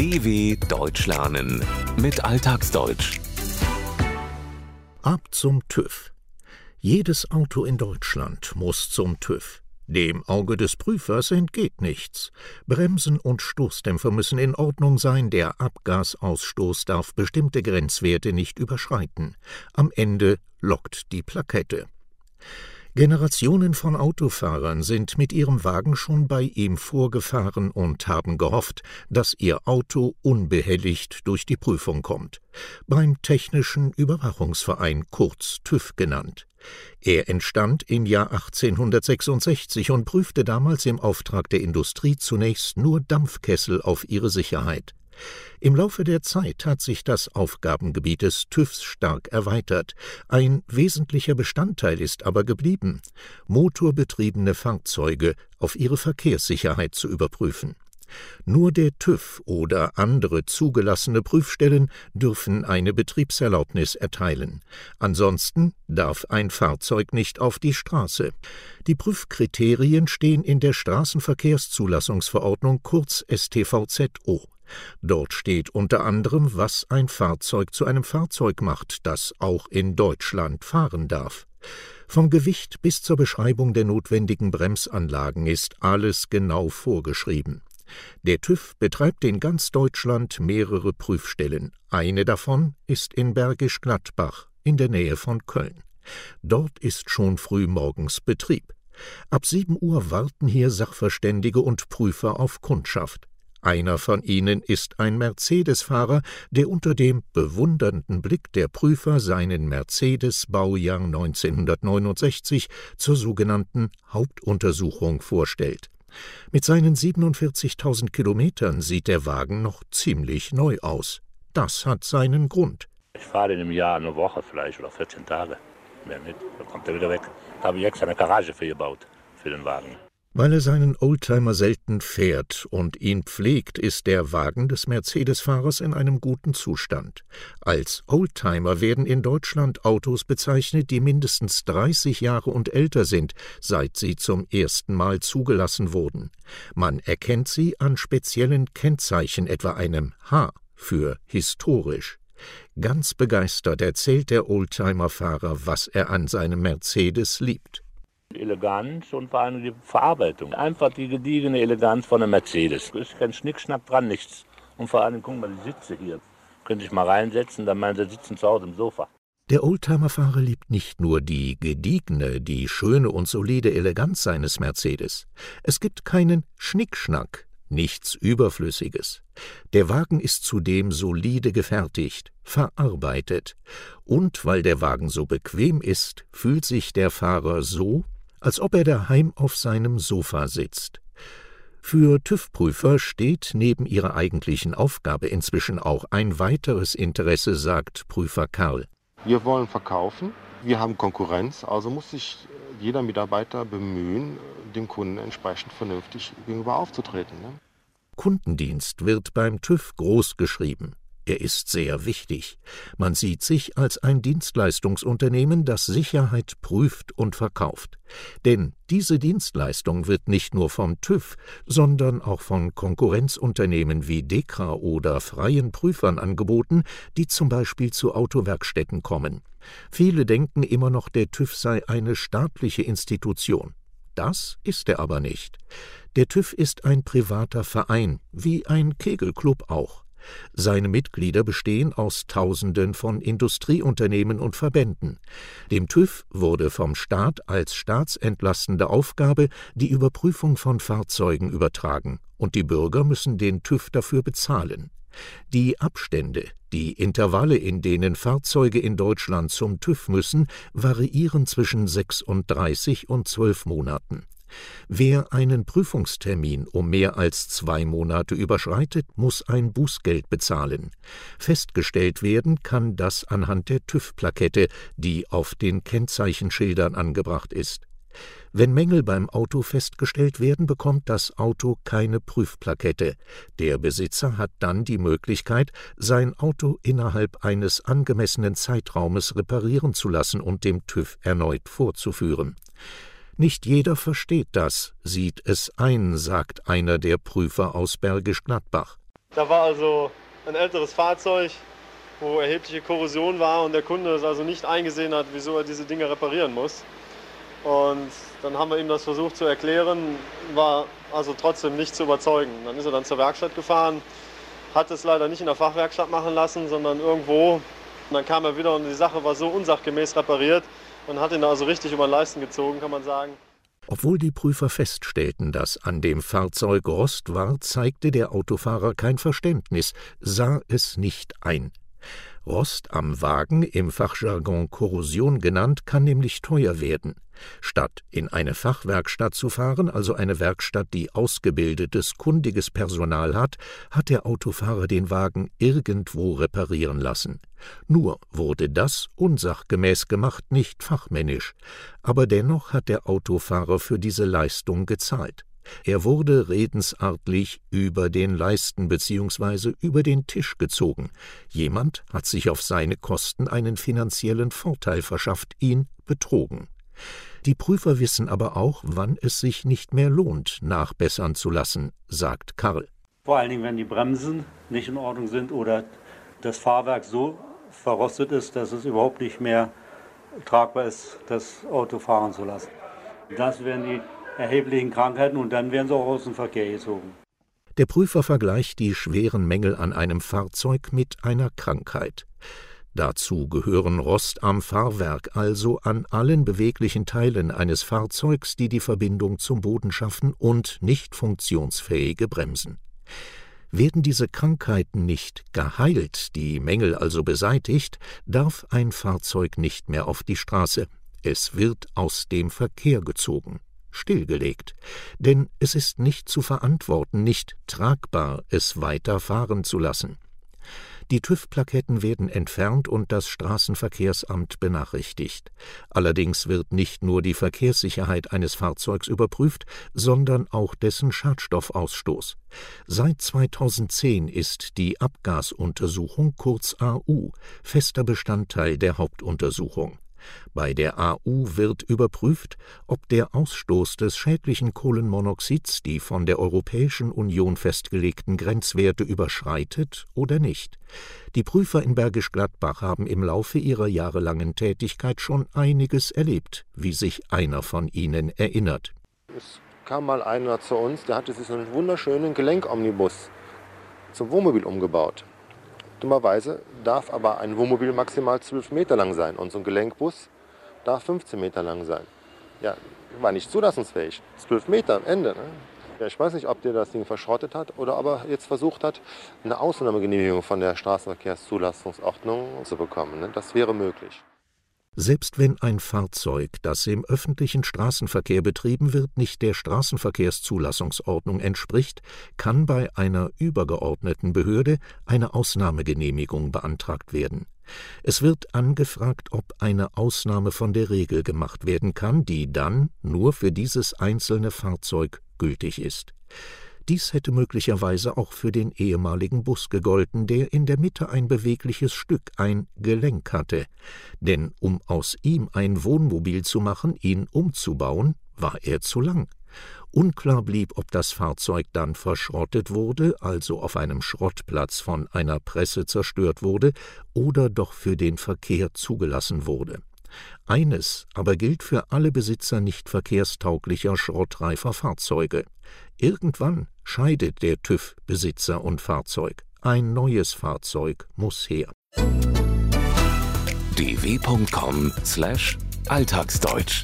DW Deutsch lernen mit Alltagsdeutsch. Ab zum TÜV. Jedes Auto in Deutschland muss zum TÜV. Dem Auge des Prüfers entgeht nichts. Bremsen und Stoßdämpfer müssen in Ordnung sein, der Abgasausstoß darf bestimmte Grenzwerte nicht überschreiten. Am Ende lockt die Plakette. Generationen von Autofahrern sind mit ihrem Wagen schon bei ihm vorgefahren und haben gehofft, dass ihr Auto unbehelligt durch die Prüfung kommt. Beim Technischen Überwachungsverein, kurz TÜV genannt. Er entstand im Jahr 1866 und prüfte damals im Auftrag der Industrie zunächst nur Dampfkessel auf ihre Sicherheit. Im Laufe der Zeit hat sich das Aufgabengebiet des TÜVs stark erweitert. Ein wesentlicher Bestandteil ist aber geblieben, motorbetriebene Fahrzeuge auf ihre Verkehrssicherheit zu überprüfen. Nur der TÜV oder andere zugelassene Prüfstellen dürfen eine Betriebserlaubnis erteilen. Ansonsten darf ein Fahrzeug nicht auf die Straße. Die Prüfkriterien stehen in der Straßenverkehrszulassungsverordnung kurz STVZO. Dort steht unter anderem, was ein Fahrzeug zu einem Fahrzeug macht, das auch in Deutschland fahren darf. Vom Gewicht bis zur Beschreibung der notwendigen Bremsanlagen ist alles genau vorgeschrieben. Der TÜV betreibt in ganz Deutschland mehrere Prüfstellen. Eine davon ist in Bergisch Gladbach in der Nähe von Köln. Dort ist schon früh morgens Betrieb. Ab sieben Uhr warten hier Sachverständige und Prüfer auf Kundschaft. Einer von ihnen ist ein Mercedes-Fahrer, der unter dem bewundernden Blick der Prüfer seinen Mercedes Baujahr 1969 zur sogenannten Hauptuntersuchung vorstellt. Mit seinen 47.000 Kilometern sieht der Wagen noch ziemlich neu aus. Das hat seinen Grund. Ich fahre in einem Jahr eine Woche vielleicht oder 14 Tage. Mehr nicht, dann kommt er wieder weg. Da habe ich extra eine Garage für gebaut, für den Wagen. Weil er seinen Oldtimer selten fährt und ihn pflegt, ist der Wagen des Mercedes-Fahrers in einem guten Zustand. Als Oldtimer werden in Deutschland Autos bezeichnet, die mindestens 30 Jahre und älter sind, seit sie zum ersten Mal zugelassen wurden. Man erkennt sie an speziellen Kennzeichen, etwa einem H für historisch. Ganz begeistert erzählt der Oldtimer-Fahrer, was er an seinem Mercedes liebt. Eleganz und vor allem die Verarbeitung. Einfach die gediegene Eleganz von einem Mercedes. Ist kein Schnickschnack dran, nichts. Und vor allem, guck mal, die Sitze hier. Könnte ich mal reinsetzen, dann meinen sie sitzen zu Hause im Sofa. Der Oldtimerfahrer liebt nicht nur die gediegene, die schöne und solide Eleganz seines Mercedes. Es gibt keinen Schnickschnack, nichts Überflüssiges. Der Wagen ist zudem solide gefertigt, verarbeitet. Und weil der Wagen so bequem ist, fühlt sich der Fahrer so, als ob er daheim auf seinem Sofa sitzt. Für TÜV-Prüfer steht neben ihrer eigentlichen Aufgabe inzwischen auch ein weiteres Interesse, sagt Prüfer Karl. Wir wollen verkaufen, wir haben Konkurrenz, also muss sich jeder Mitarbeiter bemühen, dem Kunden entsprechend vernünftig gegenüber aufzutreten. Ne? Kundendienst wird beim TÜV groß geschrieben. Er ist sehr wichtig. Man sieht sich als ein Dienstleistungsunternehmen, das Sicherheit prüft und verkauft. Denn diese Dienstleistung wird nicht nur vom TÜV, sondern auch von Konkurrenzunternehmen wie Dekra oder freien Prüfern angeboten, die zum Beispiel zu Autowerkstätten kommen. Viele denken immer noch, der TÜV sei eine staatliche Institution. Das ist er aber nicht. Der TÜV ist ein privater Verein, wie ein Kegelclub auch. Seine Mitglieder bestehen aus Tausenden von Industrieunternehmen und Verbänden. Dem TÜV wurde vom Staat als staatsentlastende Aufgabe die Überprüfung von Fahrzeugen übertragen, und die Bürger müssen den TÜV dafür bezahlen. Die Abstände, die Intervalle, in denen Fahrzeuge in Deutschland zum TÜV müssen, variieren zwischen 36 und 12 Monaten. Wer einen Prüfungstermin um mehr als zwei Monate überschreitet, muss ein Bußgeld bezahlen. Festgestellt werden kann das anhand der TÜV-Plakette, die auf den Kennzeichenschildern angebracht ist. Wenn Mängel beim Auto festgestellt werden, bekommt das Auto keine Prüfplakette. Der Besitzer hat dann die Möglichkeit, sein Auto innerhalb eines angemessenen Zeitraumes reparieren zu lassen und dem TÜV erneut vorzuführen. Nicht jeder versteht das, sieht es ein, sagt einer der Prüfer aus Bergisch Gladbach. Da war also ein älteres Fahrzeug, wo erhebliche Korrosion war und der Kunde es also nicht eingesehen hat, wieso er diese Dinge reparieren muss. Und dann haben wir ihm das versucht zu erklären, war also trotzdem nicht zu überzeugen. Dann ist er dann zur Werkstatt gefahren, hat es leider nicht in der Fachwerkstatt machen lassen, sondern irgendwo. Und dann kam er wieder und die Sache war so unsachgemäß repariert und hat ihn also richtig über den Leisten gezogen, kann man sagen. Obwohl die Prüfer feststellten, dass an dem Fahrzeug Rost war, zeigte der Autofahrer kein Verständnis, sah es nicht ein. Rost am Wagen, im Fachjargon Korrosion genannt, kann nämlich teuer werden. Statt in eine Fachwerkstatt zu fahren, also eine Werkstatt, die ausgebildetes, kundiges Personal hat, hat der Autofahrer den Wagen irgendwo reparieren lassen. Nur wurde das unsachgemäß gemacht, nicht fachmännisch. Aber dennoch hat der Autofahrer für diese Leistung gezahlt. Er wurde redensartlich über den Leisten bzw. über den Tisch gezogen. Jemand hat sich auf seine Kosten einen finanziellen Vorteil verschafft, ihn betrogen. Die Prüfer wissen aber auch, wann es sich nicht mehr lohnt, nachbessern zu lassen, sagt Karl. Vor allen Dingen, wenn die Bremsen nicht in Ordnung sind oder das Fahrwerk so verrostet ist, dass es überhaupt nicht mehr tragbar ist, das Auto fahren zu lassen. Das wären die erheblichen Krankheiten und dann werden sie auch aus dem Verkehr gezogen. Der Prüfer vergleicht die schweren Mängel an einem Fahrzeug mit einer Krankheit. Dazu gehören Rost am Fahrwerk, also an allen beweglichen Teilen eines Fahrzeugs, die die Verbindung zum Boden schaffen, und nicht funktionsfähige Bremsen. Werden diese Krankheiten nicht geheilt, die Mängel also beseitigt, darf ein Fahrzeug nicht mehr auf die Straße. Es wird aus dem Verkehr gezogen stillgelegt, denn es ist nicht zu verantworten, nicht tragbar, es weiter fahren zu lassen. Die TÜV-Plaketten werden entfernt und das Straßenverkehrsamt benachrichtigt. Allerdings wird nicht nur die Verkehrssicherheit eines Fahrzeugs überprüft, sondern auch dessen Schadstoffausstoß. Seit 2010 ist die Abgasuntersuchung kurz AU fester Bestandteil der Hauptuntersuchung. Bei der AU wird überprüft, ob der Ausstoß des schädlichen Kohlenmonoxids die von der Europäischen Union festgelegten Grenzwerte überschreitet oder nicht. Die Prüfer in Bergisch Gladbach haben im Laufe ihrer jahrelangen Tätigkeit schon einiges erlebt, wie sich einer von ihnen erinnert. Es kam mal einer zu uns, der hatte sich so einen wunderschönen Gelenkomnibus zum Wohnmobil umgebaut. Dummerweise darf aber ein Wohnmobil maximal 12 Meter lang sein und so ein Gelenkbus darf 15 Meter lang sein. Ja, war nicht zulassungsfähig. 12 Meter am Ende. Ne? Ja, ich weiß nicht, ob der das Ding verschrottet hat oder ob er jetzt versucht hat, eine Ausnahmegenehmigung von der Straßenverkehrszulassungsordnung zu bekommen. Ne? Das wäre möglich. Selbst wenn ein Fahrzeug, das im öffentlichen Straßenverkehr betrieben wird, nicht der Straßenverkehrszulassungsordnung entspricht, kann bei einer übergeordneten Behörde eine Ausnahmegenehmigung beantragt werden. Es wird angefragt, ob eine Ausnahme von der Regel gemacht werden kann, die dann nur für dieses einzelne Fahrzeug gültig ist. Dies hätte möglicherweise auch für den ehemaligen Bus gegolten, der in der Mitte ein bewegliches Stück, ein Gelenk hatte. Denn um aus ihm ein Wohnmobil zu machen, ihn umzubauen, war er zu lang. Unklar blieb, ob das Fahrzeug dann verschrottet wurde, also auf einem Schrottplatz von einer Presse zerstört wurde, oder doch für den Verkehr zugelassen wurde. Eines aber gilt für alle Besitzer nicht verkehrstauglicher schrottreifer Fahrzeuge. Irgendwann scheidet der TÜV Besitzer und Fahrzeug. Ein neues Fahrzeug muss her. dw.com/alltagsdeutsch